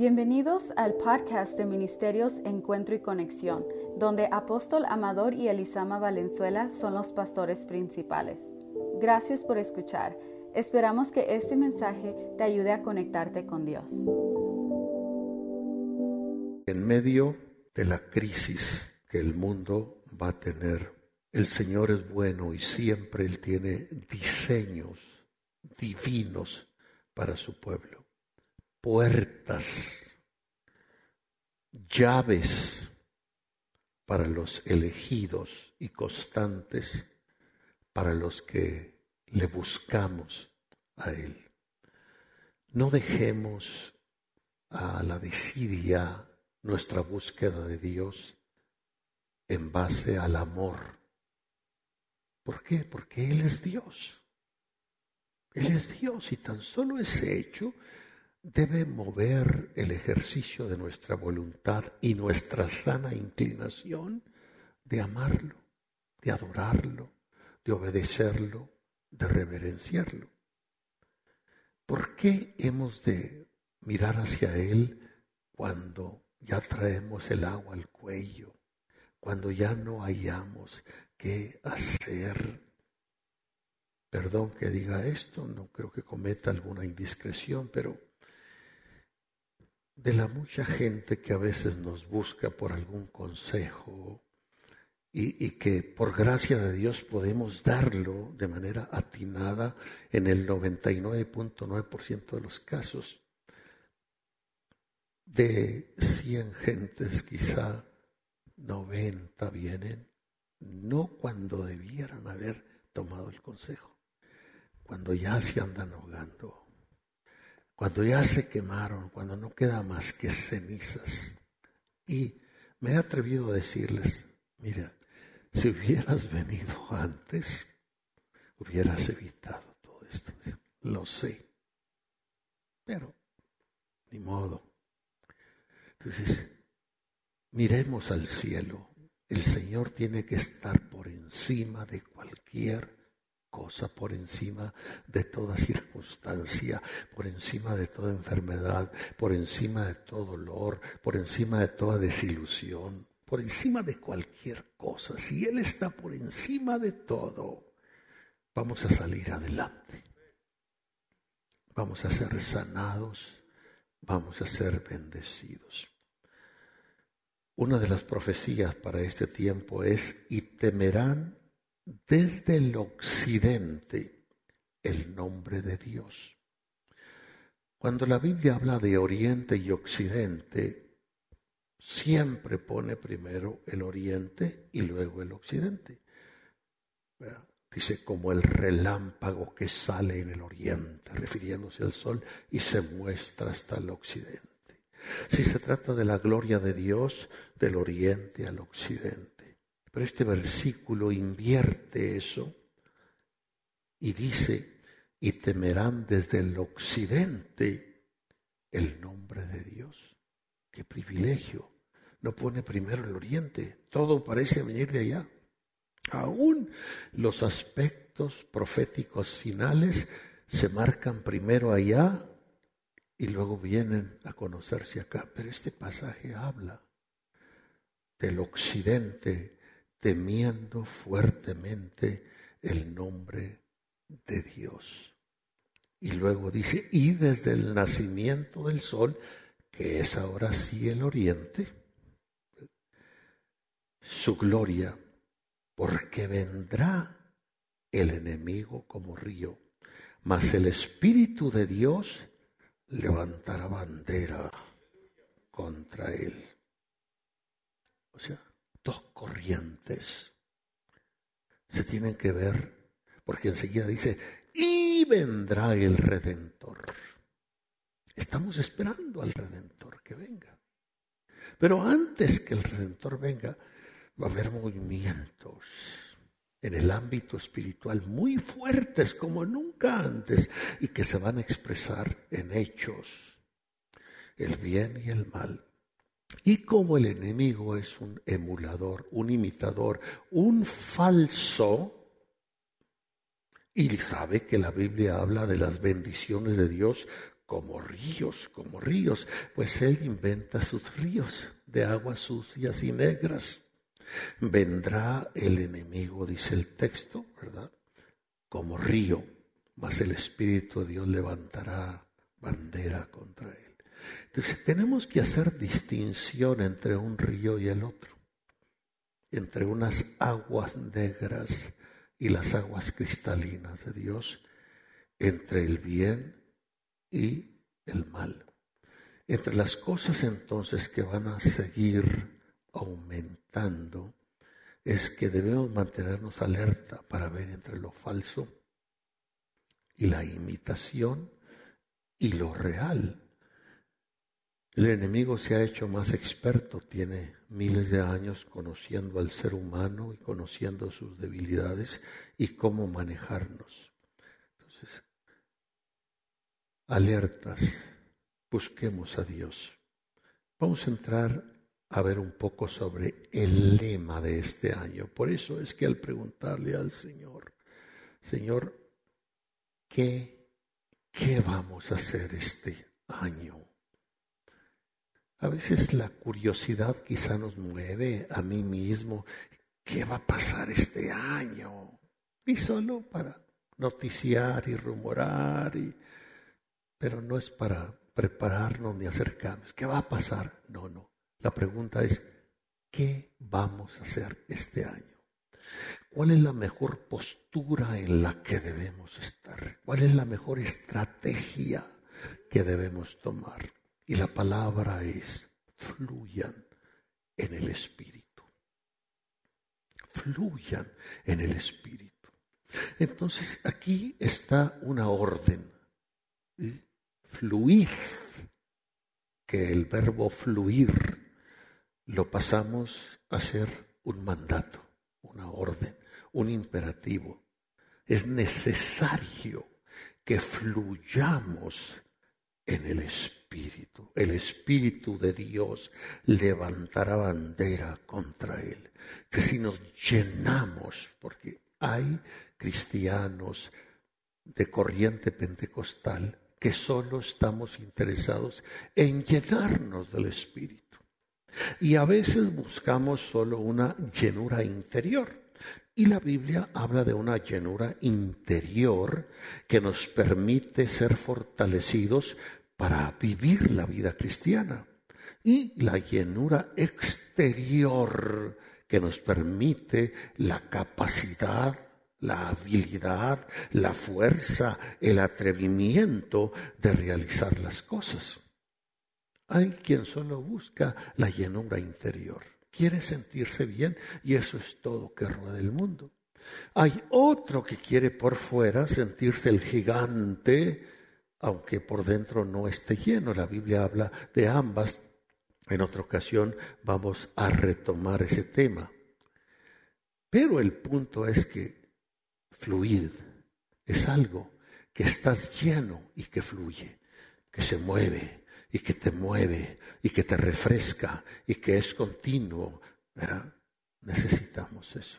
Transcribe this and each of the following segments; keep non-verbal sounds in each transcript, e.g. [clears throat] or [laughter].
Bienvenidos al podcast de Ministerios Encuentro y Conexión, donde Apóstol Amador y Elisama Valenzuela son los pastores principales. Gracias por escuchar. Esperamos que este mensaje te ayude a conectarte con Dios. En medio de la crisis que el mundo va a tener, el Señor es bueno y siempre Él tiene diseños divinos para su pueblo puertas, llaves para los elegidos y constantes, para los que le buscamos a Él. No dejemos a la desidia nuestra búsqueda de Dios en base al amor. ¿Por qué? Porque Él es Dios. Él es Dios y tan solo ese hecho debe mover el ejercicio de nuestra voluntad y nuestra sana inclinación de amarlo, de adorarlo, de obedecerlo, de reverenciarlo. ¿Por qué hemos de mirar hacia Él cuando ya traemos el agua al cuello, cuando ya no hayamos qué hacer? Perdón que diga esto, no creo que cometa alguna indiscreción, pero de la mucha gente que a veces nos busca por algún consejo y, que por gracia de Dios podemos darlo de manera atinada en el 99.9% de los casos. De 100 gentes quizá 90 vienen, no cuando debieran haber tomado el consejo, cuando ya se andan ahogando cuando ya se quemaron, cuando no queda más que cenizas. Y me he atrevido a decirles, mira, si hubieras venido antes, hubieras evitado todo esto. Lo sé. Pero, ni modo. Entonces, miremos al cielo. El Señor tiene que estar por encima de cualquier cosa por encima de toda circunstancia, por encima de toda enfermedad, por encima de todo dolor, por encima de toda desilusión, por encima de cualquier cosa. Si Él está por encima de todo, vamos a salir adelante. Vamos a ser sanados, vamos a ser bendecidos. Una de las profecías para este tiempo es, y temerán desde el occidente el nombre de Dios. Cuando la Biblia habla de oriente y occidente, siempre pone primero el oriente y luego el occidente. Dice como el relámpago que sale en el oriente, refiriéndose al sol, y se muestra hasta el occidente. Si se trata de la gloria de Dios, del oriente al occidente. Pero este versículo invierte eso y dice, y temerán desde el occidente el nombre de Dios. Qué privilegio. No pone primero el oriente, todo parece venir de allá. Aún los aspectos proféticos finales se marcan primero allá y luego vienen a conocerse acá. Pero este pasaje habla del occidente temiendo fuertemente el nombre de Dios. Y luego dice, y desde el nacimiento del sol, que es ahora sí el oriente, su gloria, porque vendrá el enemigo como río, mas el Espíritu de Dios levantará bandera contra él. O sea, dos corrientes se tienen que ver, porque enseguida dice, y vendrá el redentor. Estamos esperando al redentor que venga. Pero antes que el redentor venga, va a haber movimientos en el ámbito espiritual muy fuertes como nunca antes y que se van a expresar en hechos, el bien y el mal. Y como el enemigo es un emulador, un imitador, un falso, y sabe que la Biblia habla de las bendiciones de Dios como ríos, como ríos, pues Él inventa sus ríos de aguas sucias y negras. Vendrá el enemigo, dice el texto, ¿verdad? Como río, mas el Espíritu de Dios levantará bandera contra él. Entonces tenemos que hacer distinción entre un río y el otro, entre unas aguas negras y las aguas cristalinas de Dios, entre el bien y el mal. Entre las cosas entonces que van a seguir aumentando es que debemos mantenernos alerta para ver entre lo falso y la imitación y lo real. El enemigo se ha hecho más experto, tiene miles de años conociendo al ser humano y conociendo sus debilidades y cómo manejarnos. Entonces, alertas, busquemos a Dios. Vamos a entrar a ver un poco sobre el lema de este año. Por eso es que al preguntarle al Señor, Señor, ¿qué, qué vamos a hacer este año? A veces la curiosidad quizá nos mueve a mí mismo. ¿Qué va a pasar este año? Y solo para noticiar y rumorar, y, pero no es para prepararnos ni acercarnos. ¿Qué va a pasar? No, no. La pregunta es, ¿qué vamos a hacer este año? ¿Cuál es la mejor postura en la que debemos estar? ¿Cuál es la mejor estrategia que debemos tomar? Y la palabra es, fluyan en el Espíritu. Fluyan en el Espíritu. Entonces aquí está una orden. Fluir, que el verbo fluir lo pasamos a ser un mandato, una orden, un imperativo. Es necesario que fluyamos en el Espíritu. El Espíritu de Dios levantará bandera contra él. Que si nos llenamos, porque hay cristianos de corriente pentecostal que solo estamos interesados en llenarnos del Espíritu. Y a veces buscamos solo una llenura interior. Y la Biblia habla de una llenura interior que nos permite ser fortalecidos para vivir la vida cristiana. Y la llenura exterior que nos permite la capacidad, la habilidad, la fuerza, el atrevimiento de realizar las cosas. Hay quien solo busca la llenura interior. Quiere sentirse bien y eso es todo que rueda el mundo. Hay otro que quiere por fuera sentirse el gigante, aunque por dentro no esté lleno. La Biblia habla de ambas. En otra ocasión vamos a retomar ese tema. Pero el punto es que fluir es algo que estás lleno y que fluye, que se mueve, y que te mueve y que te refresca y que es continuo. Necesitamos eso.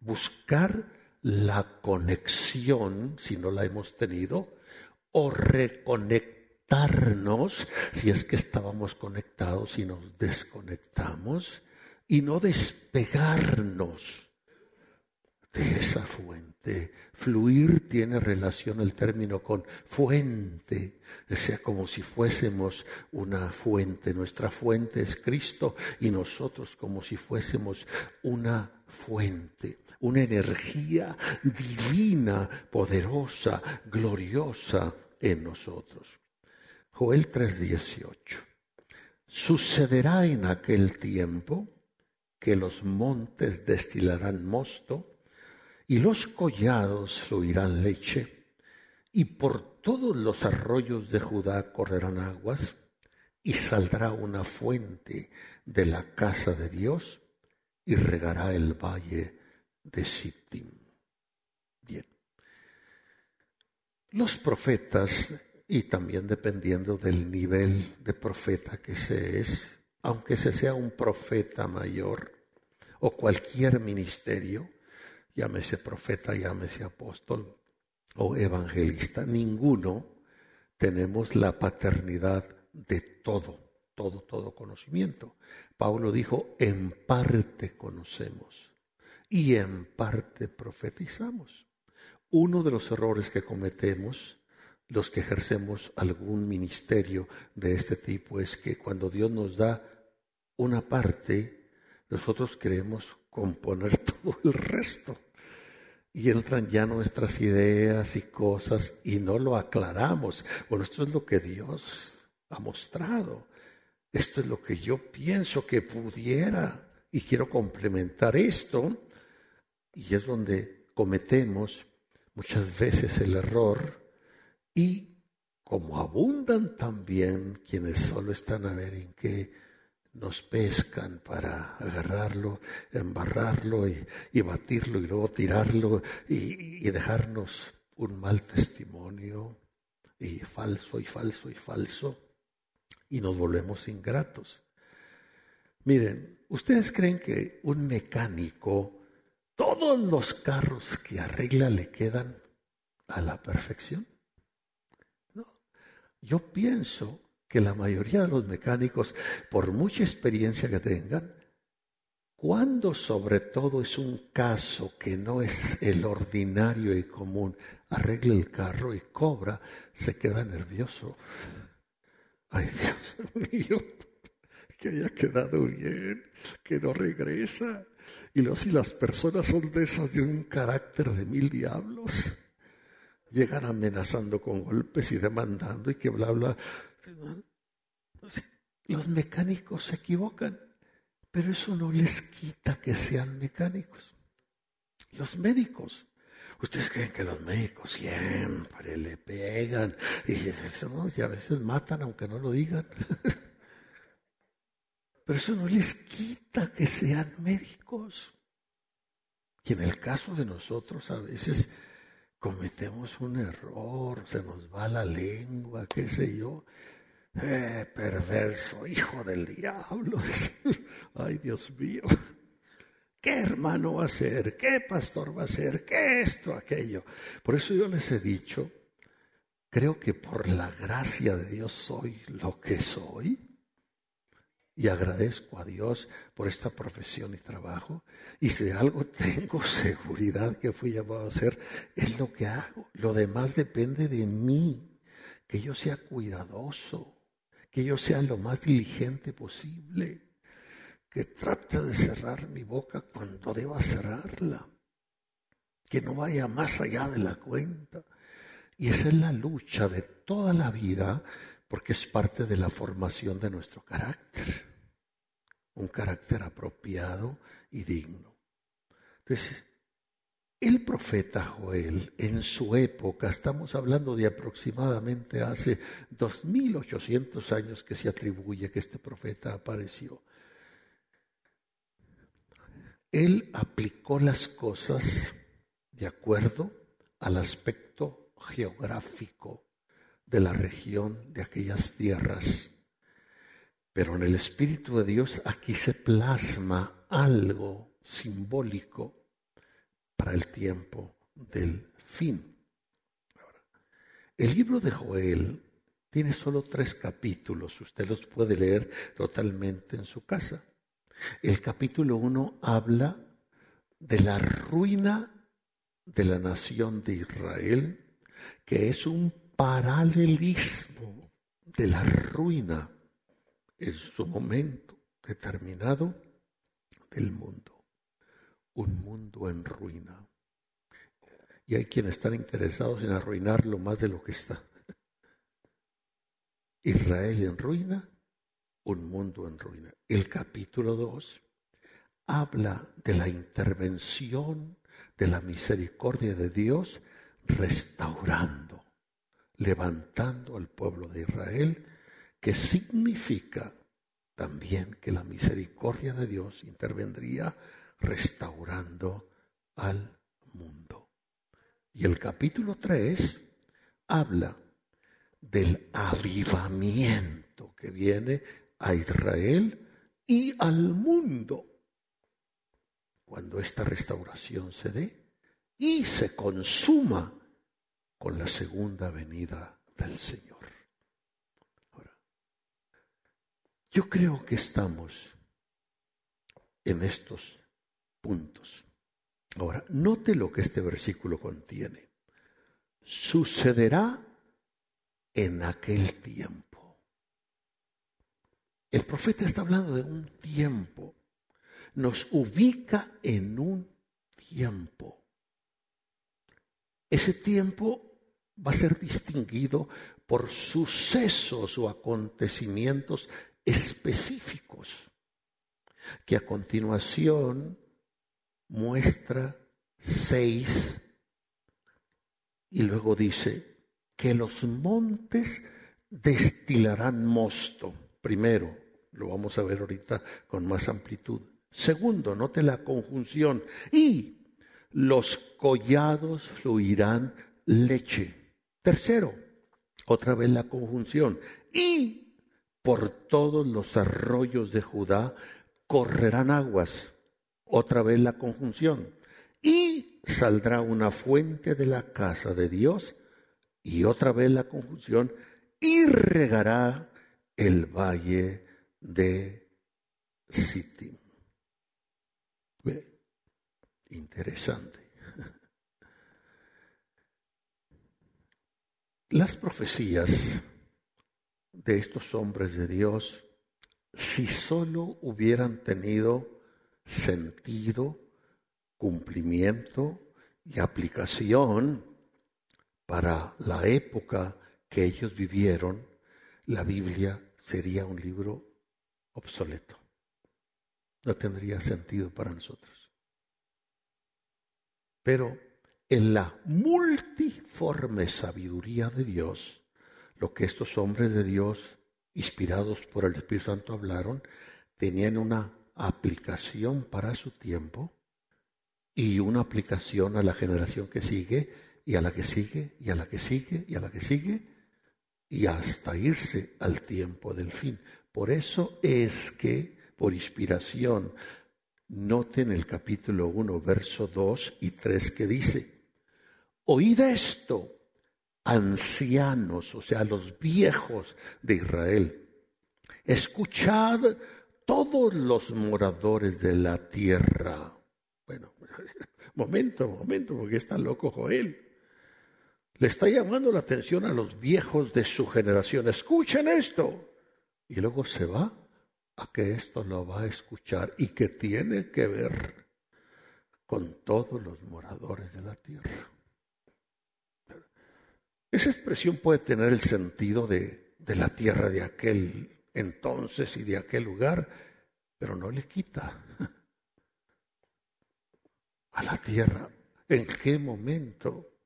Buscar la conexión, si no la hemos tenido, o reconectarnos, si es que estábamos conectados y nos desconectamos, y no despegarnos de esa fuente. Fluir tiene relación el término con fuente, o sea, como si fuésemos una fuente. Nuestra fuente es Cristo y nosotros como si fuésemos una fuente, una energía divina, poderosa, gloriosa en nosotros. Joel 3:18. Sucederá en aquel tiempo que los montes destilarán mosto y los collados fluirán leche, y por todos los arroyos de Judá correrán aguas, y saldrá una fuente de la casa de Dios, y regará el valle de Sittim. Bien. Los profetas, y también dependiendo del nivel de profeta que se es, aunque se sea un profeta mayor o cualquier ministerio, llámese profeta, llámese apóstol o evangelista, ninguno tenemos la paternidad de todo, todo, todo conocimiento. Pablo dijo, en parte conocemos y en parte profetizamos. Uno de los errores que cometemos los que ejercemos algún ministerio de este tipo es que cuando Dios nos da una parte, nosotros queremos componer [laughs] todo el resto. Y entran ya nuestras ideas y cosas y no lo aclaramos. Bueno, esto es lo que Dios ha mostrado. Esto es lo que yo pienso que pudiera y quiero complementar esto. Y es donde cometemos muchas veces el error y como abundan también quienes solo están a ver en qué nos pescan para agarrarlo, embarrarlo y, batirlo y luego tirarlo y, y dejarnos un mal testimonio y falso y falso y falso y nos volvemos ingratos. Miren, ¿ustedes creen que un mecánico, todos los carros que arregla le quedan a la perfección? No, yo pienso que la mayoría de los mecánicos, por mucha experiencia que tengan, cuando sobre todo es un caso que no es el ordinario y común, arregla el carro y cobra, se queda nervioso. Ay, Dios [laughs] mío, que haya quedado bien, que no regresa. Y luego si las personas son de esas de un carácter de mil diablos, llegan amenazando con golpes y demandando y que bla, bla. Los mecánicos se equivocan, pero eso no les quita que sean mecánicos. Los médicos. Ustedes creen que los médicos siempre le pegan y, [laughs] y a veces matan aunque no lo digan. [laughs] Pero eso no les quita que sean médicos. Y en el caso de nosotros a veces cometemos un error, se nos va la lengua, qué sé yo. Eh, perverso, hijo del diablo. [laughs] Ay, Dios mío. ¿Qué hermano va a ser? ¿Qué pastor va a ser? ¿Qué esto, aquello? Por eso yo les he dicho, creo que por la gracia de Dios soy lo que soy. Y agradezco a Dios por esta profesión y trabajo. Y si algo tengo [laughs] seguridad que fui llamado a hacer, es lo que hago. Lo demás depende de mí. Que yo sea cuidadoso, que yo sea lo más diligente posible, que trate de cerrar mi boca cuando deba cerrarla, que no vaya más allá de la cuenta. Y esa es la lucha de toda la vida porque es parte de la formación de nuestro carácter, un carácter apropiado y digno. Entonces, el profeta Joel, en su época, estamos hablando de aproximadamente hace 2800 años que se atribuye que este profeta apareció. Él aplicó las cosas de acuerdo al aspecto geográfico de la región de aquellas tierras. Pero en el Espíritu de Dios aquí se plasma algo simbólico para el tiempo del fin. el libro de Joel tiene solo tres capítulos, usted los puede leer totalmente en su casa. El capítulo 1 habla de la ruina de la nación de Israel, que es un paralelismo de la ruina en su momento determinado del mundo un mundo en ruina. Y hay quienes están interesados en arruinarlo más de lo que está. Israel en ruina, un mundo en ruina. El capítulo 2 habla de la intervención de la misericordia de Dios restaurando, levantando al pueblo de Israel, que significa también que la misericordia de Dios intervendría restaurando al mundo. Y el capítulo 3 habla del avivamiento que viene a Israel y al mundo cuando esta restauración se dé y se consuma con la segunda venida del Señor. Yo creo que estamos en estos puntos. Ahora, note lo que este versículo contiene. Sucederá en aquel tiempo. El profeta está hablando de un tiempo. Nos ubica en un tiempo. Ese tiempo va a ser distinguido por sucesos o acontecimientos específicos que a continuación muestra seis y luego dice que los montes destilarán mosto. Primero, lo vamos a ver ahorita con más amplitud. Segundo, note la conjunción. Y los collados fluirán leche. Tercero, otra vez la conjunción. Y por todos los arroyos de Judá correrán aguas. Otra vez la conjunción. Y saldrá una fuente de la casa de Dios. Y otra vez la conjunción. Y regará el valle de Sittim. Interesante. Las profecías de estos hombres de Dios, si solo hubieran tenido sentido, cumplimiento y aplicación para la época que ellos vivieron, la Biblia sería un libro obsoleto. No tendría sentido para nosotros. Pero en la multiforme sabiduría de Dios, lo que estos hombres de Dios, inspirados por el Espíritu Santo, hablaron, tenían una aplicación para su tiempo y una aplicación a la generación que sigue y a la que sigue y a la que sigue y a la que sigue y hasta irse al tiempo del fin. Por eso es que, por inspiración, noten el capítulo 1, verso 2 y 3 que dice, Oíd esto, ancianos, o sea, los viejos de Israel. Escuchad todos los moradores de la tierra. Bueno, [laughs] momento, momento, porque está loco Joel. Le está llamando la atención a los viejos de su generación. Escuchen esto. Y luego se va a que esto lo va a escuchar y que tiene que ver con todos los moradores de la tierra. Esa expresión puede tener el sentido de, de la tierra de aquel entonces y de aquel lugar, pero no le quita a la tierra. ¿En qué momento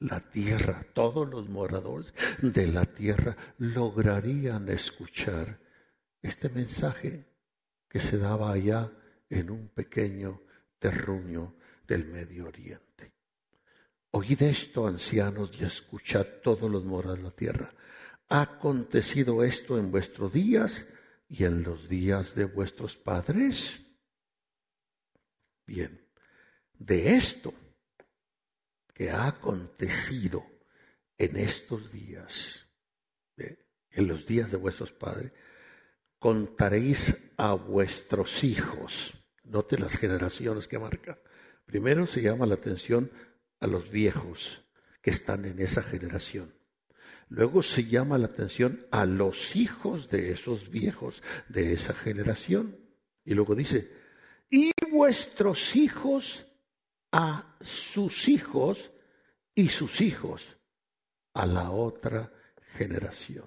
la tierra, todos los moradores de la tierra lograrían escuchar este mensaje que se daba allá en un pequeño terruño del Medio Oriente? Oíd esto, ancianos, y escuchad todos los moradores de la tierra. ¿Ha acontecido esto en vuestros días y en los días de vuestros padres? Bien, de esto que ha acontecido en estos días, en los días de vuestros padres, contaréis a vuestros hijos. Note las generaciones que marca. Primero se llama la atención a los viejos que están en esa generación. Luego se llama la atención a los hijos de esos viejos de esa generación. Y luego dice, y vuestros hijos a sus hijos y sus hijos a la otra generación.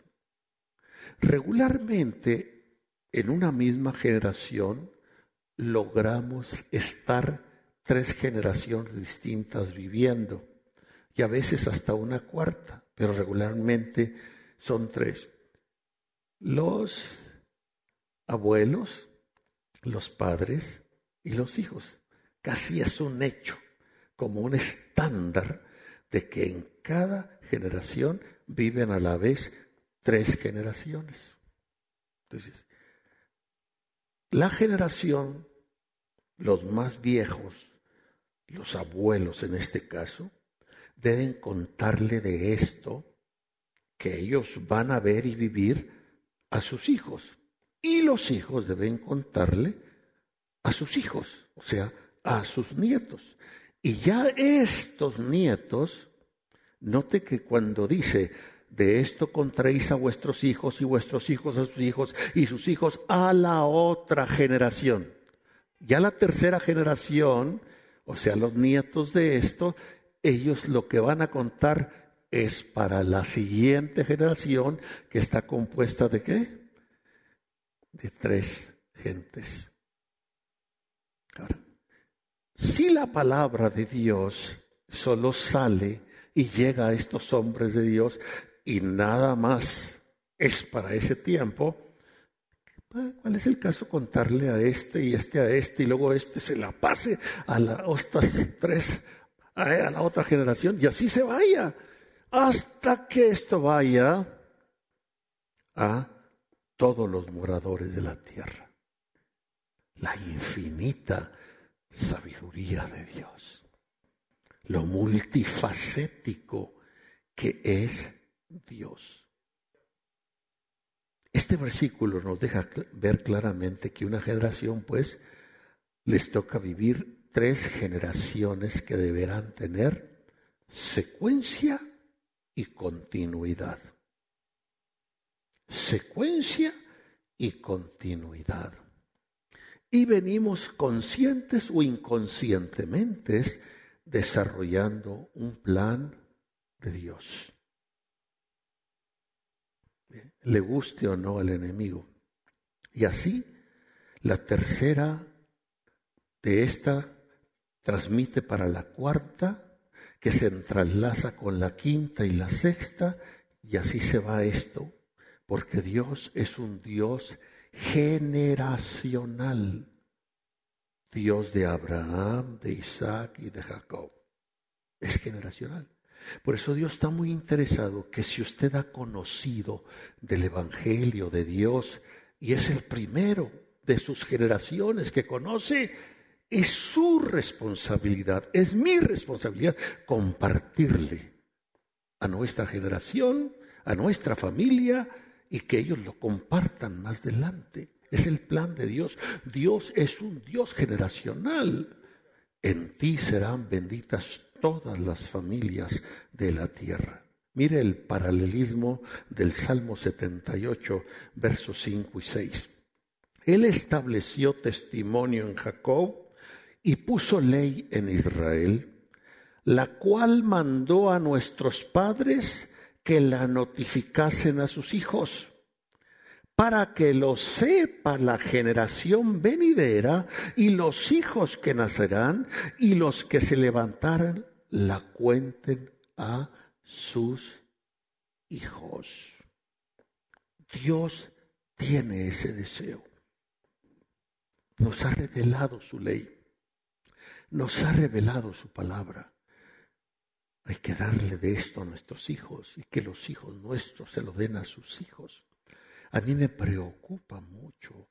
Regularmente en una misma generación logramos estar tres generaciones distintas viviendo y a veces hasta una cuarta, pero regularmente son tres. Los abuelos, los padres y los hijos. Casi es un hecho, como un estándar de que en cada generación viven a la vez tres generaciones. Entonces, la generación, los más viejos, los abuelos en este caso, deben contarle de esto que ellos van a ver y vivir a sus hijos. Y los hijos deben contarle a sus hijos, o sea, a sus nietos. Y ya estos nietos, note que cuando dice, de esto contraéis a vuestros hijos y vuestros hijos a sus hijos y sus hijos a la otra generación. Ya la tercera generación, o sea, los nietos de esto, ellos lo que van a contar es para la siguiente generación que está compuesta de qué? De tres gentes. Ahora, si la palabra de Dios solo sale y llega a estos hombres de Dios y nada más es para ese tiempo, ¿cuál es el caso contarle a este y este a este y luego este se la pase a las otras tres, a la otra generación y así se vaya hasta que esto vaya a todos los moradores de la tierra? La infinita sabiduría de Dios, lo multifacético que es Dios. Este versículo nos deja ver claramente que una generación, pues, les toca vivir tres generaciones que deberán tener secuencia y continuidad. Secuencia y continuidad y venimos conscientes o inconscientemente desarrollando un plan de Dios. Le guste o no al enemigo. Y así, la tercera de esta transmite para la cuarta, que se entrelaza con la quinta y la sexta, y así se va esto, porque Dios es un Dios generacional. Dios de Abraham, de Isaac y de Jacob. Es generacional. Por eso Dios está muy interesado que si usted ha conocido del Evangelio de Dios y es el primero de sus generaciones que conoce, es su responsabilidad, es mi responsabilidad compartirle a nuestra generación, a nuestra familia, y que ellos lo compartan más adelante. Es el plan de Dios. Dios es un Dios generacional. En ti serán benditas todas las familias de la tierra. Mire el paralelismo del Salmo 78, versos 5 y 6. Él estableció testimonio en Jacob y puso ley en Israel, la cual mandó a nuestros padres que la notificasen a sus hijos, para que lo sepa la generación venidera y los hijos que nacerán y los que se levantaran la cuenten a sus hijos. Dios tiene ese deseo. Nos ha revelado su ley. Nos ha revelado su palabra. Hay que darle de esto a nuestros hijos y que los hijos nuestros se lo den a sus hijos. A mí me preocupa mucho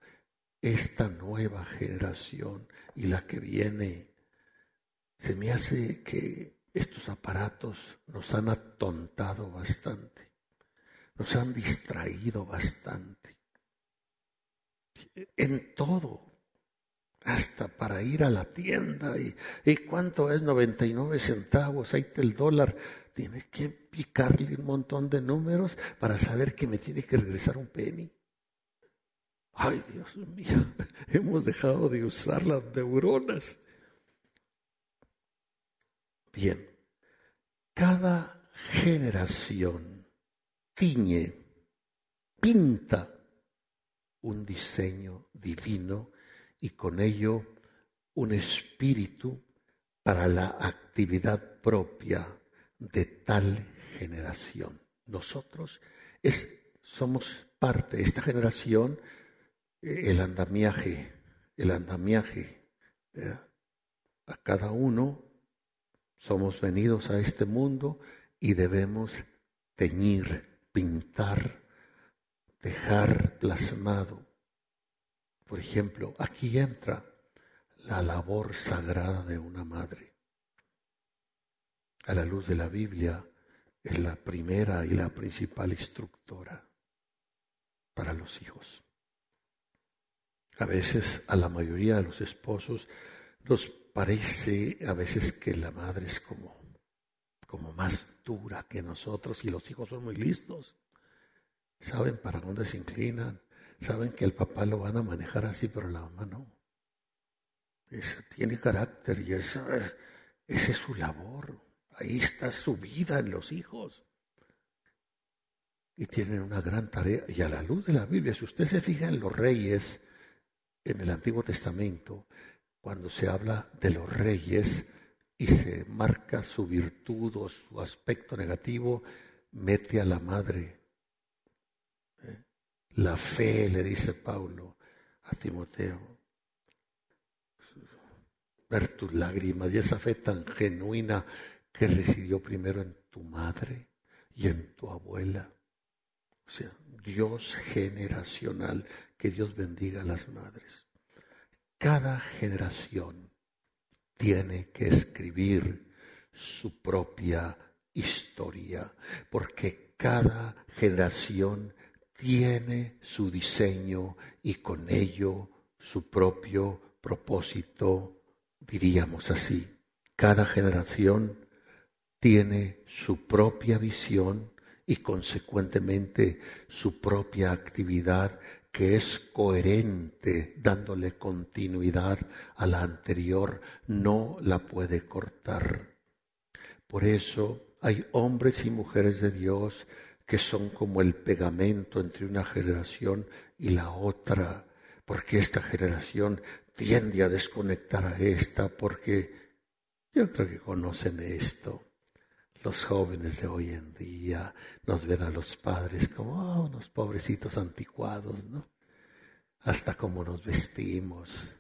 esta nueva generación y la que viene. Se me hace que estos aparatos nos han atontado bastante, nos han distraído bastante. En todo, hasta para ir a la tienda. ¿Y, cuánto es 99 centavos? Ahí está el dólar. Tienes que picarle un montón de números para saber que me tiene que regresar un penny. Ay, Dios mío, [laughs] hemos dejado de usar las neuronas. Bien, cada generación tiñe, pinta un diseño divino y con ello un espíritu para la actividad propia de tal generación. Nosotros es, somos parte de esta generación, eh, el andamiaje, el andamiaje. A cada uno somos venidos a este mundo y debemos teñir, pintar, dejar plasmado por ejemplo, aquí entra la labor sagrada de una madre. A la luz de la Biblia es la primera y la principal instructora para los hijos. A veces a la mayoría de los esposos nos parece a veces que la madre es como, como más dura que nosotros y los hijos son muy listos. Saben para dónde se inclinan, saben que el papá lo van a manejar así, pero la mamá no. tiene carácter y esa, esa es su labor. Ahí está su vida en los hijos. Y tienen una gran tarea. Y a la luz de la Biblia, si usted se fija en los reyes en el Antiguo Testamento, cuando se habla de los reyes y se marca su virtud o su aspecto negativo, mete a la madre. ¿Eh? La fe, le dice Pablo a Timoteo, ver tus lágrimas y esa fe tan genuina que residió primero en tu madre y en tu abuela. O sea, Dios generacional, que Dios bendiga a las madres. Cada generación tiene que escribir su propia historia, porque cada generación tiene su diseño y con ello su propio propósito, diríamos así. Cada generación tiene su propia visión y consecuentemente su propia actividad que es coherente, dándole continuidad a la anterior, no la puede cortar. Por eso hay hombres y mujeres de Dios que son como el pegamento entre una generación y la otra, porque esta generación tiende a desconectar a esta, porque yo creo que conocen esto. Los jóvenes de hoy en día nos ven a los padres como ah, unos pobrecitos anticuados, ¿no? Hasta como nos vestimos,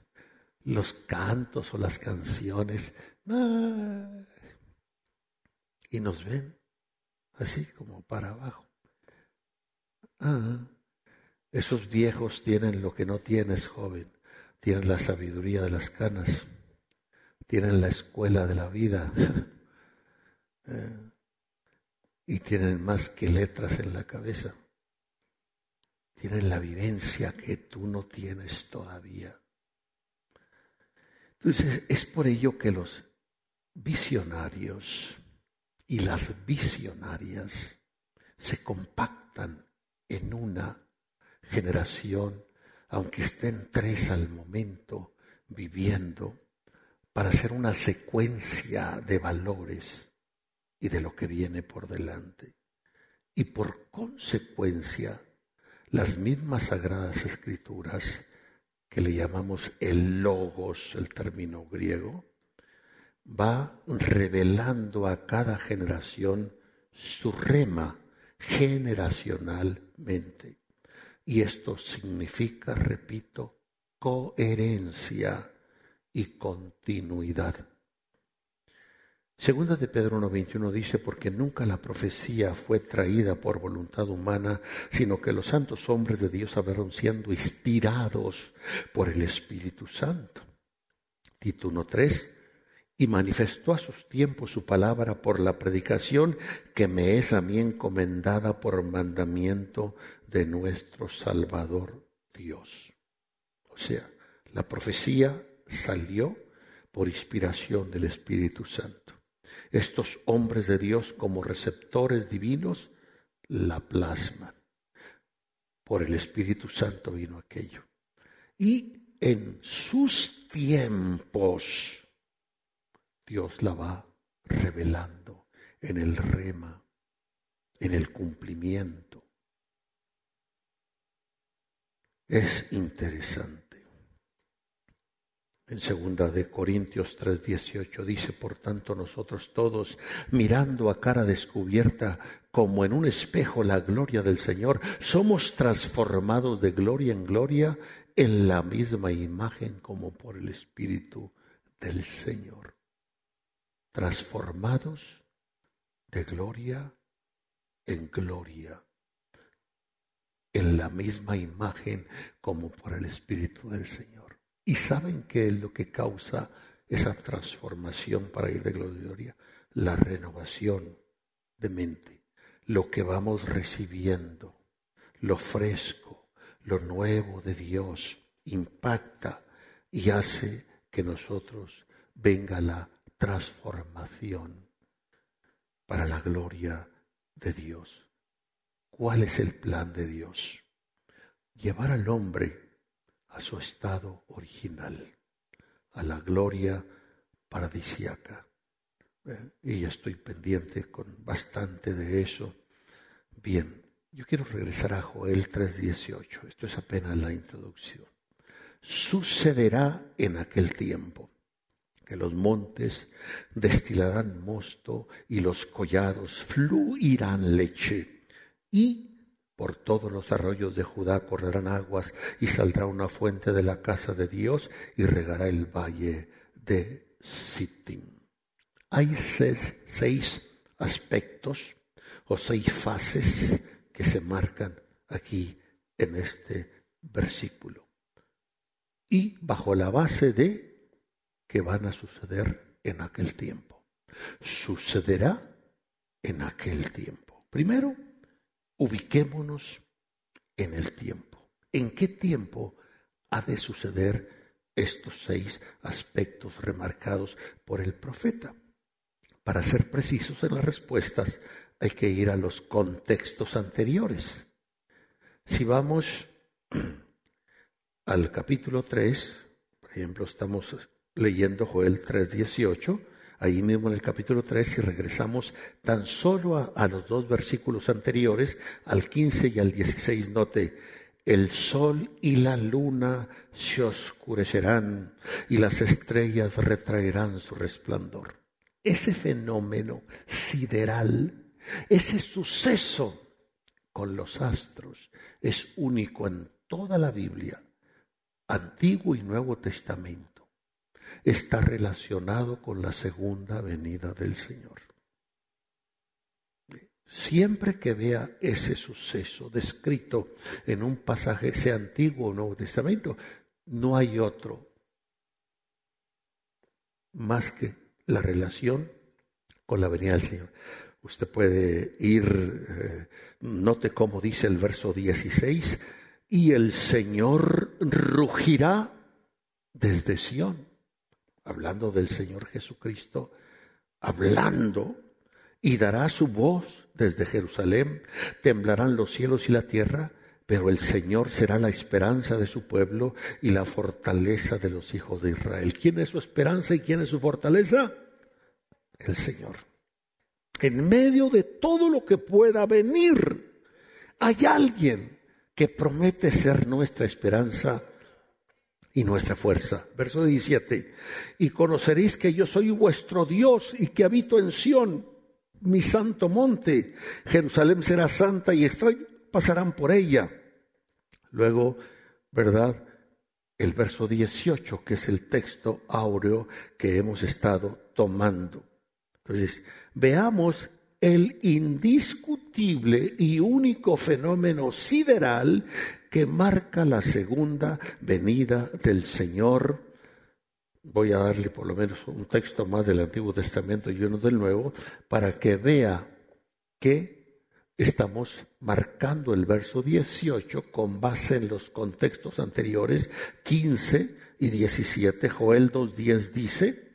los cantos o las canciones, y nos ven así como para abajo. Ah, esos viejos tienen lo que no tienes, joven. Tienen la sabiduría de las canas, tienen la escuela de la vida. [laughs] y tienen más que letras en la cabeza. Tienen la vivencia que tú no tienes todavía. Entonces es por ello que los visionarios y las visionarias se compactan en una generación, aunque estén tres al momento viviendo, para hacer una secuencia de valores y de lo que viene por delante. Y por consecuencia, las mismas sagradas escrituras, que le llamamos el logos, el término griego, va revelando a cada generación su rema generacionalmente. Y esto significa, repito, coherencia y continuidad. Segunda de Pedro 1.21 dice, porque nunca la profecía fue traída por voluntad humana, sino que los santos hombres de Dios hablaron siendo inspirados por el Espíritu Santo. Tito 1.3, y manifestó a sus tiempos su palabra por la predicación que me es a mí encomendada por mandamiento de nuestro Salvador Dios. O sea, la profecía salió por inspiración del Espíritu Santo. Estos hombres de Dios como receptores divinos la plasman. Por el Espíritu Santo vino aquello. Y en sus tiempos Dios la va revelando en el rema, en el cumplimiento. Es interesante. En segunda de Corintios 3:18 dice, por tanto nosotros todos, mirando a cara descubierta como en un espejo la gloria del Señor, somos transformados de gloria en gloria en la misma imagen como por el Espíritu del Señor. Transformados de gloria en gloria, en la misma imagen como por el Espíritu del Señor. ¿Y saben qué es lo que causa esa transformación para ir de gloria a gloria? La renovación de mente, lo que vamos recibiendo, lo fresco, lo nuevo de Dios, impacta y hace que nosotros venga la transformación para la gloria de Dios. ¿Cuál es el plan de Dios? Llevar al hombre a su estado original, a la gloria paradisiaca. Eh, y estoy pendiente con bastante de eso. Bien, yo quiero regresar a Joel 3:18. Esto es apenas la introducción. Sucederá en aquel tiempo que los montes destilarán mosto y los collados fluirán leche y por todos los arroyos de Judá correrán aguas y saldrá una fuente de la casa de Dios y regará el valle de Sittim. Hay seis, seis aspectos o seis fases que se marcan aquí en este versículo. Y bajo la base de que van a suceder en aquel tiempo. Sucederá en aquel tiempo. Primero, ubiquémonos en el tiempo. ¿En qué tiempo ha de suceder estos seis aspectos remarcados por el profeta? Para ser precisos en las respuestas, hay que ir a los contextos anteriores. Si vamos [clears throat] al capítulo 3, por ejemplo, estamos leyendo Joel 3:18, ahí mismo en el capítulo 3, si regresamos tan solo a, a, los dos versículos anteriores, al 15 y al 16, note, el sol y la luna se oscurecerán y las estrellas retraerán su resplandor. Ese fenómeno sideral ese suceso con los astros es único en toda la Biblia, Antiguo y Nuevo Testamento. Está relacionado con la segunda venida del Señor. Siempre que vea ese suceso descrito en un pasaje, sea Antiguo o Nuevo Testamento, no hay otro más que la relación con la venida del Señor. Usted puede ir, eh, note cómo dice el verso 16, y el Señor rugirá desde Sión, hablando del Señor Jesucristo, hablando, y dará su voz desde Jerusalén, temblarán los cielos y la tierra, pero el Señor será la esperanza de su pueblo y la fortaleza de los hijos de Israel. ¿Quién es su esperanza y quién es su fortaleza? El Señor en medio de todo lo que pueda venir, hay alguien que promete ser nuestra esperanza y nuestra fuerza. Verso 17. Y conoceréis que yo soy vuestro Dios y que habito en Sión, mi santo monte. Jerusalén será santa y extraños pasarán por ella. Luego, ¿verdad? El verso 18, que es el texto áureo que hemos estado tomando. Entonces, veamos el indiscutible y único fenómeno sideral que marca la segunda venida del Señor. Voy a darle por lo menos un texto más del Antiguo Testamento y uno del Nuevo para que vea que estamos marcando el verso 18 con base en los contextos anteriores 15 y 17. Joel 2.10 dice,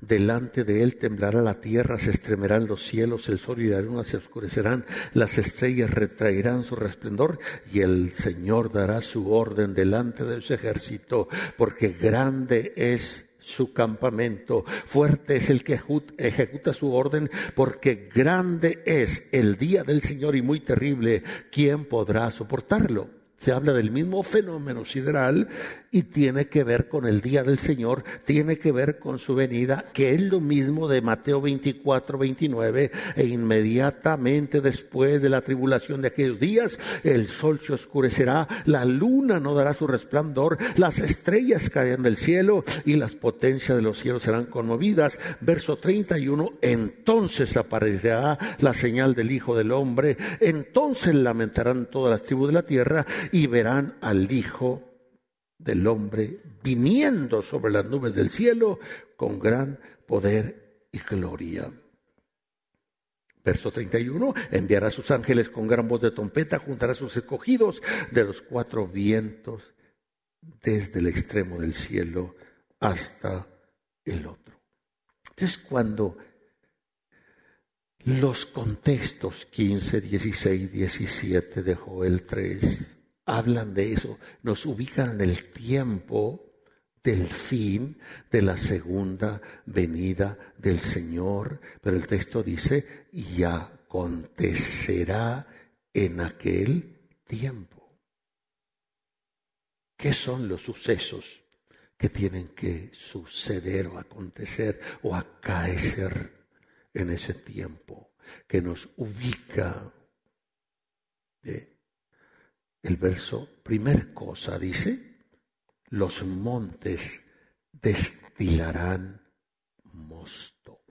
Delante de él temblará la tierra, se estremerán los cielos, el sol y la luna se oscurecerán, las estrellas retraerán su resplendor y el Señor dará su orden delante de su ejército, porque grande es su campamento, fuerte es el que ejecuta su orden, porque grande es el día del Señor y muy terrible, ¿quién podrá soportarlo? Se habla del mismo fenómeno sideral y tiene que ver con el día del Señor, tiene que ver con su venida, que es lo mismo de Mateo 24, 29, e inmediatamente después de la tribulación de aquellos días, el sol se oscurecerá, la luna no dará su resplandor, las estrellas caerán del cielo y las potencias de los cielos serán conmovidas. Verso 31, entonces aparecerá la señal del Hijo del Hombre, entonces lamentarán todas las tribus de la tierra y verán al Hijo del Hombre viniendo sobre las nubes del cielo con gran poder y gloria. Verso 31, enviará a sus ángeles con gran voz de trompeta, juntará a sus escogidos de los cuatro vientos desde el extremo del cielo hasta el otro. Entonces cuando los contextos 15, 16, 17 de Joel 3 hablan de eso, nos ubican en el tiempo del fin de la segunda venida del Señor, pero el texto dice, y acontecerá en aquel tiempo. ¿Qué son los sucesos que tienen que suceder o acontecer o acaecer en ese tiempo que nos ubica? El verso, primer cosa, dice, los montes destilarán mosto.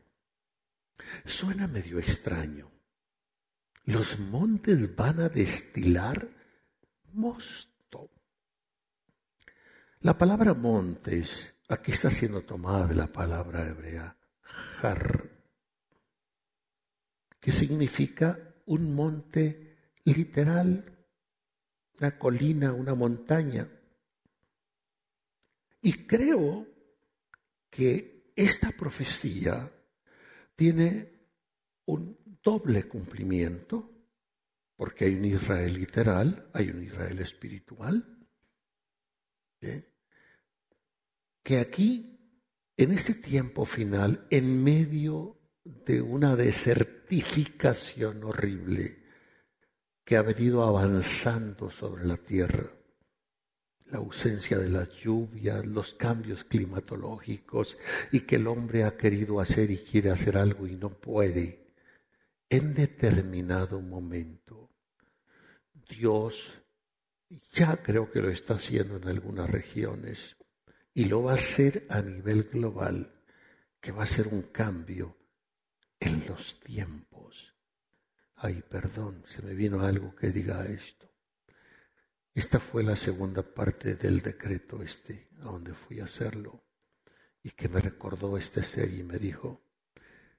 Suena medio extraño. Los montes van a destilar mosto. La palabra montes aquí está siendo tomada de la palabra hebrea har, que significa un monte literal, una colina, una montaña. Y creo que esta profecía tiene un doble cumplimiento, porque hay un Israel literal, hay un Israel espiritual, que aquí, en este tiempo final, en medio de una desertificación horrible que ha venido avanzando sobre la tierra, la ausencia de las lluvias, los cambios climatológicos y que el hombre ha querido hacer y quiere hacer algo y no puede. En determinado momento, Dios ya creo que lo está haciendo en algunas regiones y lo va a hacer a nivel global, que va a ser un cambio en los tiempos. Ay, perdón, se me vino algo que diga esto. Esta fue la segunda parte del decreto este, a donde fui a hacerlo, y que me recordó esta serie y me dijo,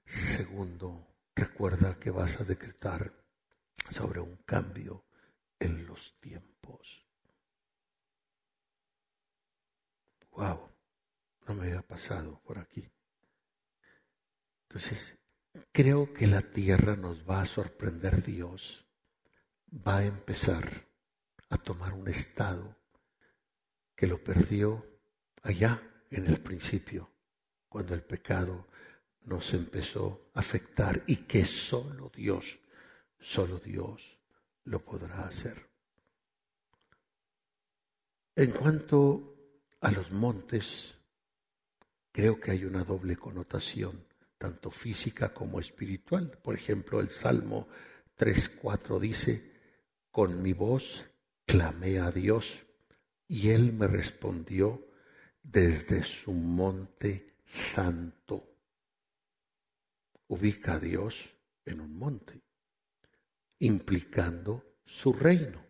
segundo, recuerda que vas a decretar sobre un cambio en los tiempos. Wow, no me había pasado por aquí. Entonces, creo que la tierra nos va a sorprender Dios. Va a empezar a tomar un estado que lo perdió allá en el principio, cuando el pecado nos empezó a afectar y que solo Dios, solo Dios lo podrá hacer. En cuanto a los montes, creo que hay una doble connotación, tanto física como espiritual. Por ejemplo, el Salmo 3.4 dice, con mi voz clamé a Dios y Él me respondió desde su monte santo. Ubica a Dios en un monte, implicando su reino.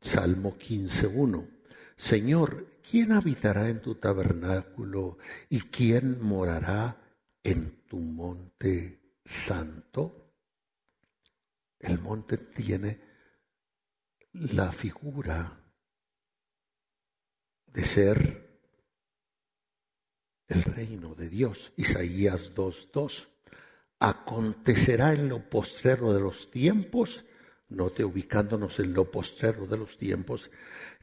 Salmo 15.1. Señor, ¿quién habitará en tu tabernáculo y quién morará en tu monte santo? El monte tiene la figura de ser el reino de Dios. Isaías 2.2. Acontecerá en lo postrero de los tiempos, note ubicándonos en lo postrero de los tiempos,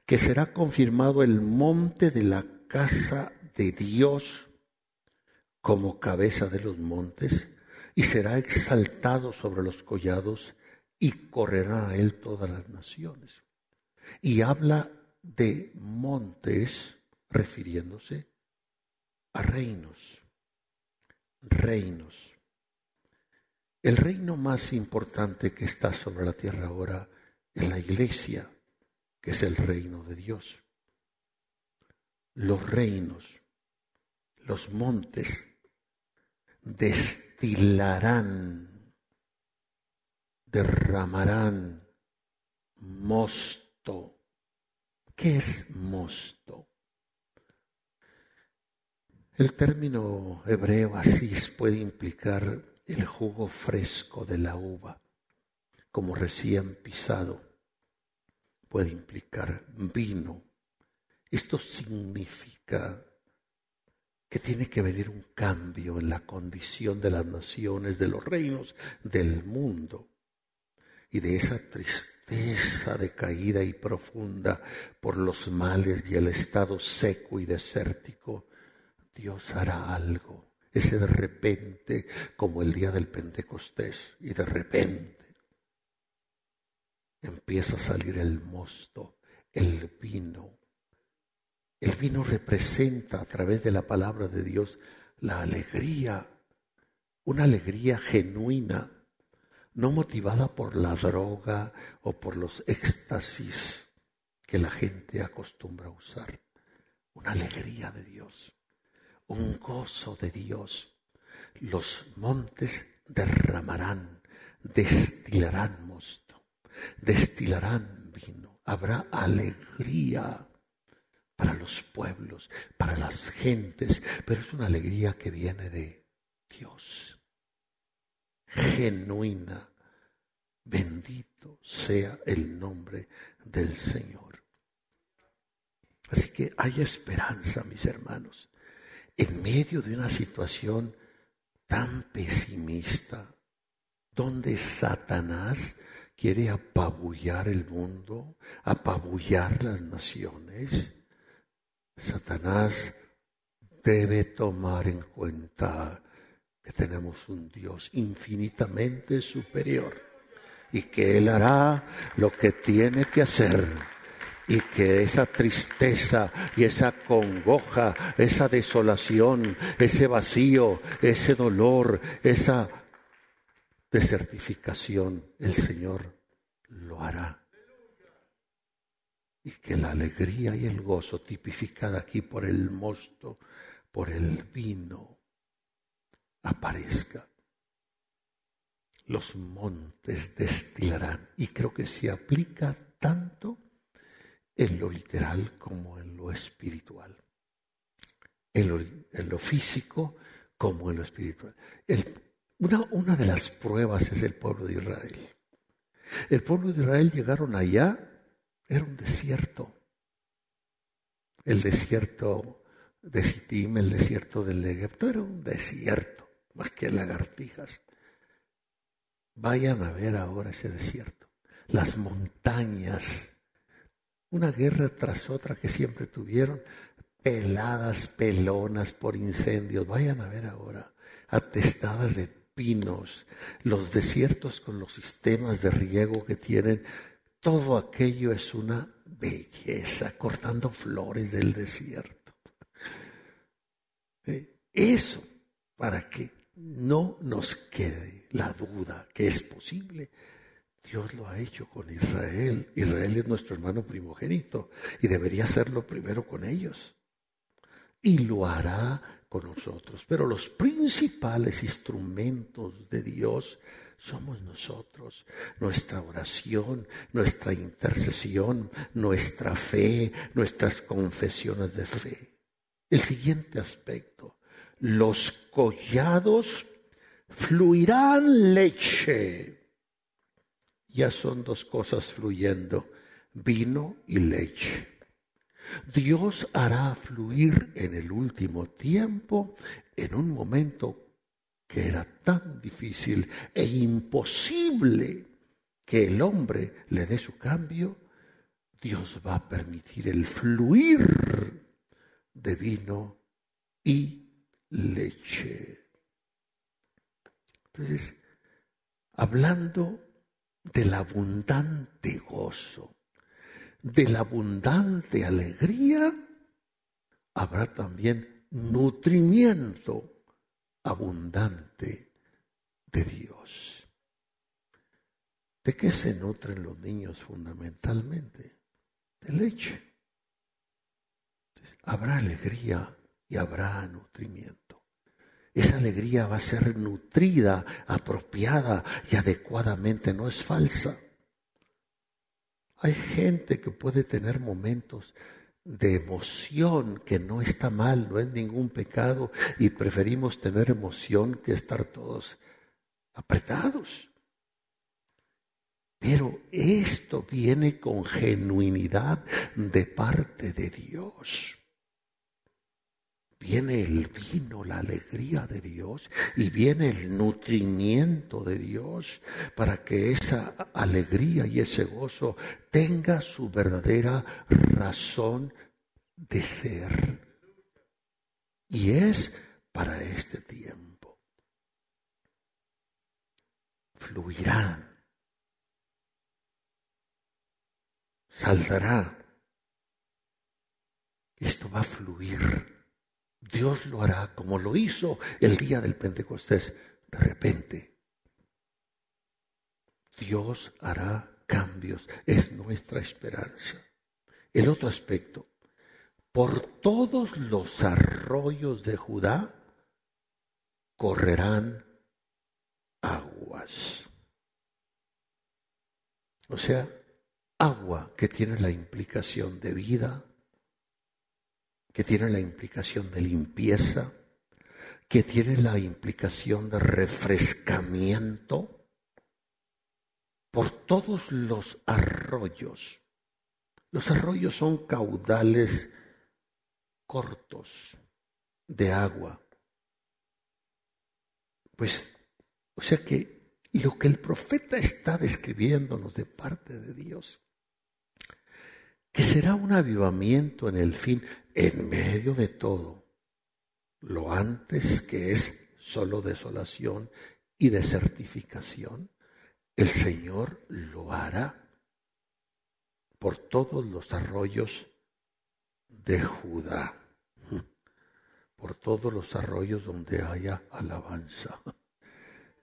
que será confirmado el monte de la casa de Dios como cabeza de los montes, y será exaltado sobre los collados, y correrán a él todas las naciones. Y habla de montes refiriéndose a reinos, reinos. El reino más importante que está sobre la tierra ahora es la iglesia, que es el reino de Dios. Los reinos, los montes, destilarán derramarán mosto. ¿Qué es mosto? El término hebreo asís puede implicar el jugo fresco de la uva, como recién pisado. Puede implicar vino, Esto significa que tiene que venir un cambio en la condición de las naciones, de los reinos del mundo y de esa tristeza decaída y profunda por los males y el estado seco y desértico, Dios hará algo. Ese de repente, como el día del Pentecostés, y de repente empieza a salir el mosto, el vino, el vino representa a través de la palabra de Dios la alegría, una alegría genuina, no motivada por la droga o por los éxtasis que la gente acostumbra a usar. Una alegría de Dios, un gozo de Dios. Los montes derramarán, destilarán mosto, destilarán vino. Habrá alegría para los pueblos, para las gentes, pero es una alegría que viene de Dios, genuina. Bendito sea el nombre del Señor. Así que hay esperanza, mis hermanos, en medio de una situación tan pesimista, donde Satanás quiere apabullar el mundo, apabullar las naciones, Satanás debe tomar en cuenta que tenemos un Dios infinitamente superior y que Él hará lo que tiene que hacer y que esa tristeza y esa congoja, esa desolación, ese vacío, ese dolor, esa desertificación, el Señor lo hará y que la alegría y el gozo tipificada aquí por el mosto, por el vino, aparezca. Los montes destilarán y creo que se aplica tanto en lo literal como en lo espiritual, en lo, físico como en lo espiritual. una, una de las pruebas es el pueblo de Israel. El pueblo de Israel llegaron allá era un desierto. El desierto de Sittim, el desierto del Egipto, era un desierto, más que lagartijas. Vayan a ver ahora ese desierto. Las montañas, una guerra tras otra que siempre tuvieron, peladas, pelonas por incendios. Vayan a ver ahora, atestadas de pinos, los desiertos con los sistemas de riego que tienen todo aquello es una belleza, cortando flores del desierto. Eh, eso para que no nos quede la duda que es posible. Dios lo ha hecho con Israel. Israel es nuestro hermano primogénito y debería hacerlo primero con ellos. Y lo hará con nosotros. Pero los principales instrumentos de Dios somos nosotros, nuestra oración, nuestra intercesión, nuestra fe, nuestras confesiones de fe. El siguiente aspecto, los collados fluirán leche. Ya son dos cosas fluyendo, vino y leche. Dios hará fluir en el último tiempo, en un momento que era tan difícil e imposible que el hombre le dé su cambio, Dios va a permitir el fluir de vino y leche. Entonces, hablando del abundante gozo, de la abundante alegría, habrá también nutrimiento abundante de Dios. ¿De qué se nutren los niños fundamentalmente? De leche. habrá alegría y habrá nutrimiento. Esa alegría va a ser nutrida, apropiada y adecuadamente, no es falsa. Hay gente que puede tener momentos de emoción, que no está mal, no es ningún pecado, y preferimos tener emoción que estar todos apretados. Pero esto viene con genuinidad de parte de Dios. Viene el vino, la alegría de Dios y viene el nutrimiento de Dios para que esa alegría y ese gozo tenga su verdadera razón de ser. Y es para este tiempo. Fluirán saldrá. Esto va a fluir. Dios lo hará como lo hizo el día del Pentecostés. De repente, Dios hará cambios. Es nuestra esperanza. El otro aspecto, por todos los arroyos de Judá correrán aguas. O sea, agua que tiene la implicación de vida, que tiene la implicación de limpieza, que tiene la implicación de refrescamiento por todos los arroyos. Los arroyos son caudales cortos de agua. Pues, o sea que lo que el profeta está describiéndonos de parte de Dios que será un avivamiento en el fin, en medio de todo, lo antes que es solo desolación y desertificación, el Señor lo hará por todos los arroyos de Judá, por todos los arroyos donde haya alabanza.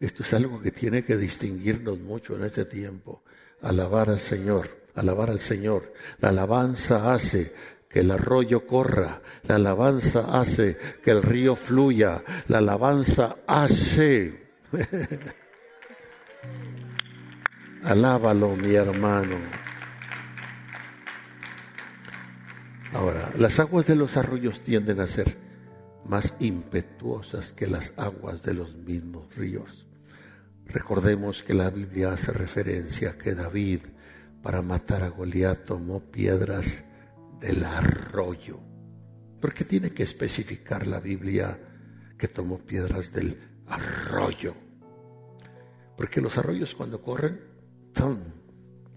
Esto es algo que tiene que distinguirnos mucho en este tiempo, alabar al Señor alabar al Señor. La alabanza hace que el arroyo corra, la alabanza hace que el río fluya, la alabanza hace. [laughs] Alábalo, mi hermano. Ahora, las aguas de los arroyos tienden a ser más impetuosas que las aguas de los mismos ríos. Recordemos que la Biblia hace referencia a que David para matar a Goliat tomó piedras del arroyo. ¿Por qué tiene que especificar la Biblia que tomó piedras del arroyo? Porque los arroyos cuando corren,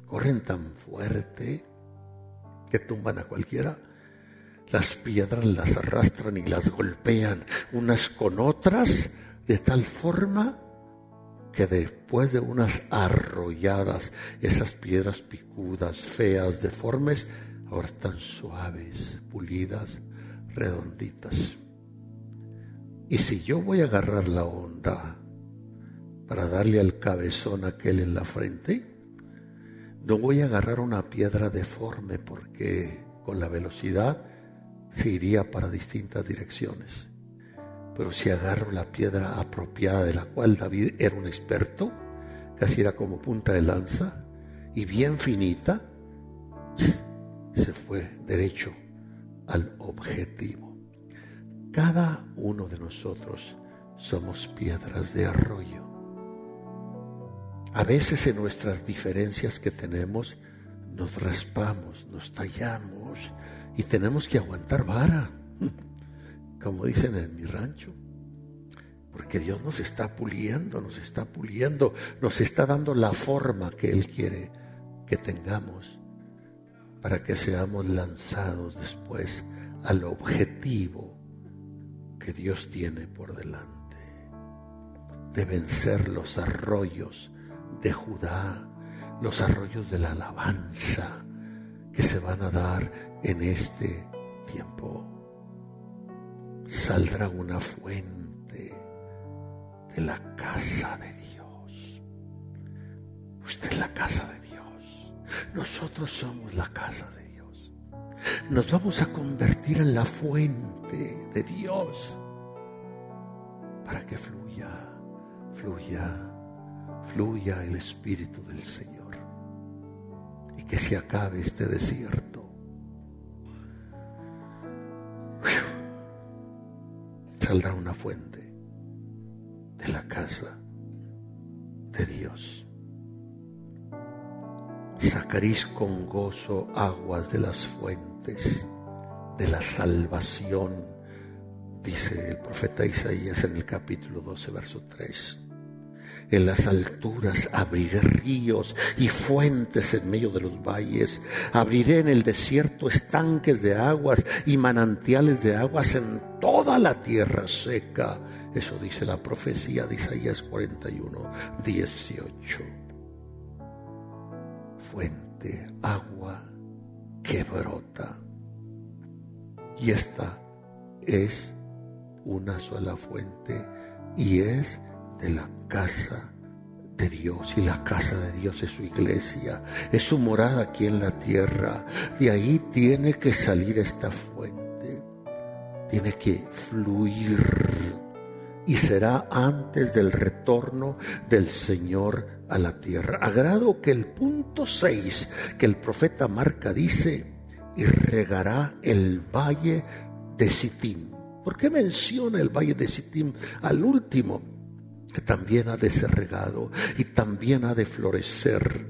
corren tan fuerte que tumban a cualquiera. Las piedras las arrastran y las golpean unas con otras de tal forma que después de unas arrolladas, esas piedras picudas, feas, deformes, ahora están suaves, pulidas, redonditas. Y si yo voy a agarrar la onda para darle al cabezón aquel en la frente, no voy a agarrar una piedra deforme porque con la velocidad se iría para distintas direcciones. Pero si agarro la piedra apropiada de la cual David era un experto, casi era como punta de lanza y bien finita, [laughs] se fue derecho al objetivo. Cada uno de nosotros somos piedras de arroyo. A veces en nuestras diferencias que tenemos nos raspamos, nos tallamos y tenemos que aguantar vara [laughs] como dicen en mi rancho. Porque Dios nos está puliendo, nos está puliendo, nos está dando la forma que Él quiere que tengamos para que seamos lanzados después al objetivo que Dios tiene por delante, de vencer los arroyos de Judá, los arroyos de la alabanza que se van a dar en este tiempo saldrá una fuente de la casa de Dios. Usted es la casa de Dios. Nosotros somos la casa de Dios. Nos vamos a convertir en la fuente de Dios para que fluya, fluya, fluya el Espíritu del Señor y que se acabe este desierto saldrá una fuente de la casa de Dios. sacaréis con gozo aguas de las fuentes de la salvación, dice el profeta Isaías en el capítulo 12, verso 3. En las alturas abriré ríos y fuentes en medio de los valles. Abriré en el desierto estanques de aguas y manantiales de aguas en toda la tierra seca. Eso dice la profecía de Isaías 41, 18. Fuente, agua que brota. Y esta es una sola fuente y es de la casa de Dios y la casa de Dios es su iglesia, es su morada aquí en la tierra. De ahí tiene que salir esta fuente, tiene que fluir y será antes del retorno del Señor a la tierra. Agrado que el punto 6 que el profeta marca dice, y regará el valle de Sittim. ¿Por qué menciona el valle de Sittim al último? Que también ha de ser regado y también ha de florecer.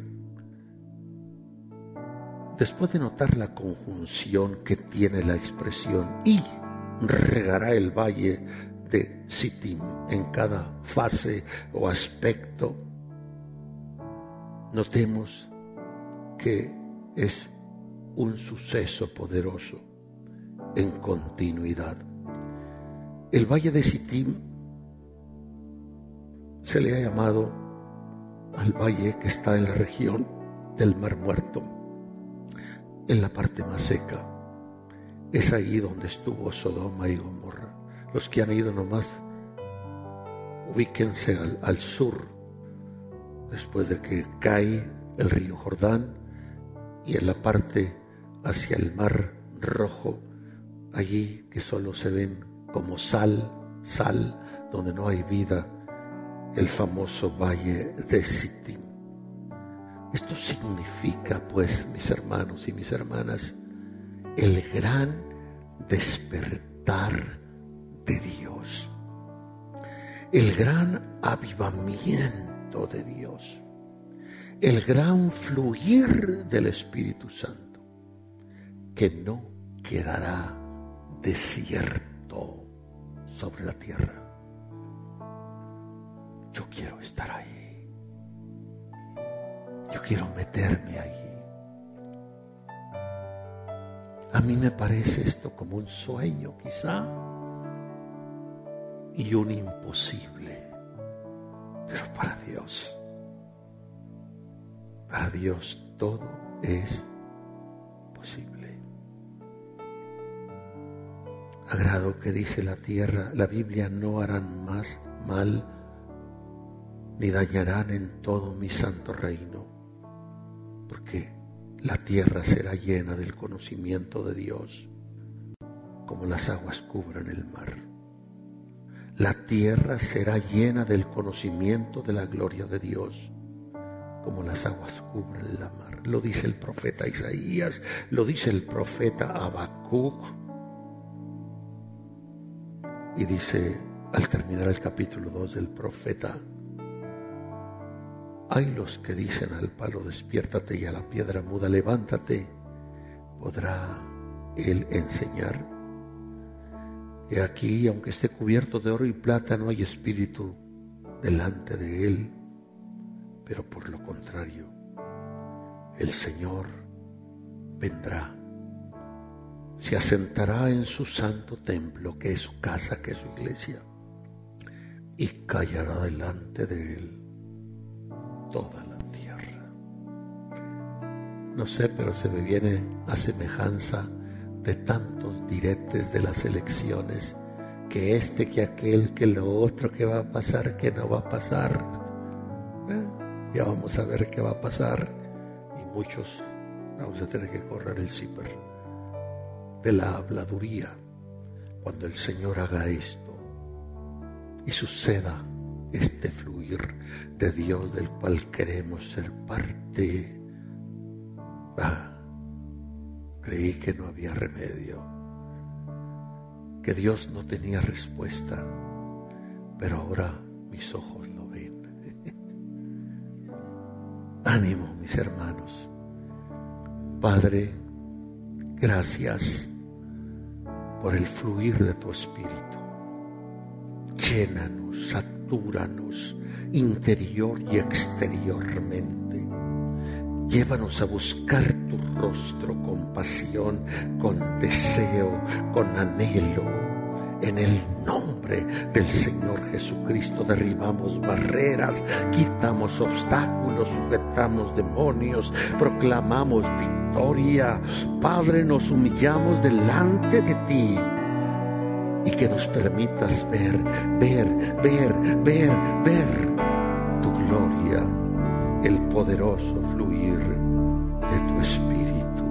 Después de notar la conjunción que tiene la expresión y regará el valle de Sittim en cada fase o aspecto, notemos que es un suceso poderoso en continuidad. El valle de Sittim se le ha llamado al valle que está en la región del Mar Muerto, en la parte más seca. Es ahí donde estuvo Sodoma y Gomorra. Los que han ido nomás, ubíquense al, al sur, después de que cae el río Jordán y en la parte hacia el Mar Rojo, allí que solo se ven como sal, sal, donde no hay vida el famoso valle de Sittim. Esto significa, pues, mis hermanos y mis hermanas, el gran despertar de Dios, el gran avivamiento de Dios, el gran fluir del Espíritu Santo, que no quedará desierto sobre la tierra yo quiero estar ahí. Yo quiero meterme ahí. A mí me parece esto como un sueño quizá y un imposible. Pero para Dios, para Dios todo es posible. Agrado que dice la tierra, la Biblia no harán más mal ni dañarán en todo mi santo reino, porque la tierra será llena del conocimiento de Dios, como las aguas cubren el mar. La tierra será llena del conocimiento de la gloria de Dios, como las aguas cubren la mar. Lo dice el profeta Isaías, lo dice el profeta Habacuc. Y dice al terminar el capítulo 2 del profeta hay los que dicen al palo, despiértate y a la piedra muda, levántate. ¿Podrá él enseñar? Y aquí, aunque esté cubierto de oro y plata, no hay espíritu delante de él. Pero por lo contrario, el Señor vendrá, se asentará en su santo templo, que es su casa, que es su iglesia, y callará delante de él toda la tierra. No sé, pero se me viene a semejanza de tantos diretes de las elecciones, que este, que aquel, que lo otro, que va a pasar, que no va a pasar. Ya vamos a ver qué va a pasar. Y muchos vamos a tener que correr el ciper de la habladuría cuando el Señor haga esto y suceda este fluir de Dios del cual queremos ser parte. Ah, creí que no había remedio, que Dios no tenía respuesta, pero ahora mis ojos lo ven. [laughs] Ánimo, mis hermanos, Padre, gracias por el fluir de tu Espíritu. Llénanos, interior y exteriormente. Llévanos a buscar tu rostro con pasión, con deseo, con anhelo. En el nombre del Señor Jesucristo derribamos barreras, quitamos obstáculos, sujetamos demonios, proclamamos victoria. Padre, nos humillamos delante de ti que nos permitas ver, ver, ver, ver, ver tu gloria, el poderoso fluir de tu Espíritu.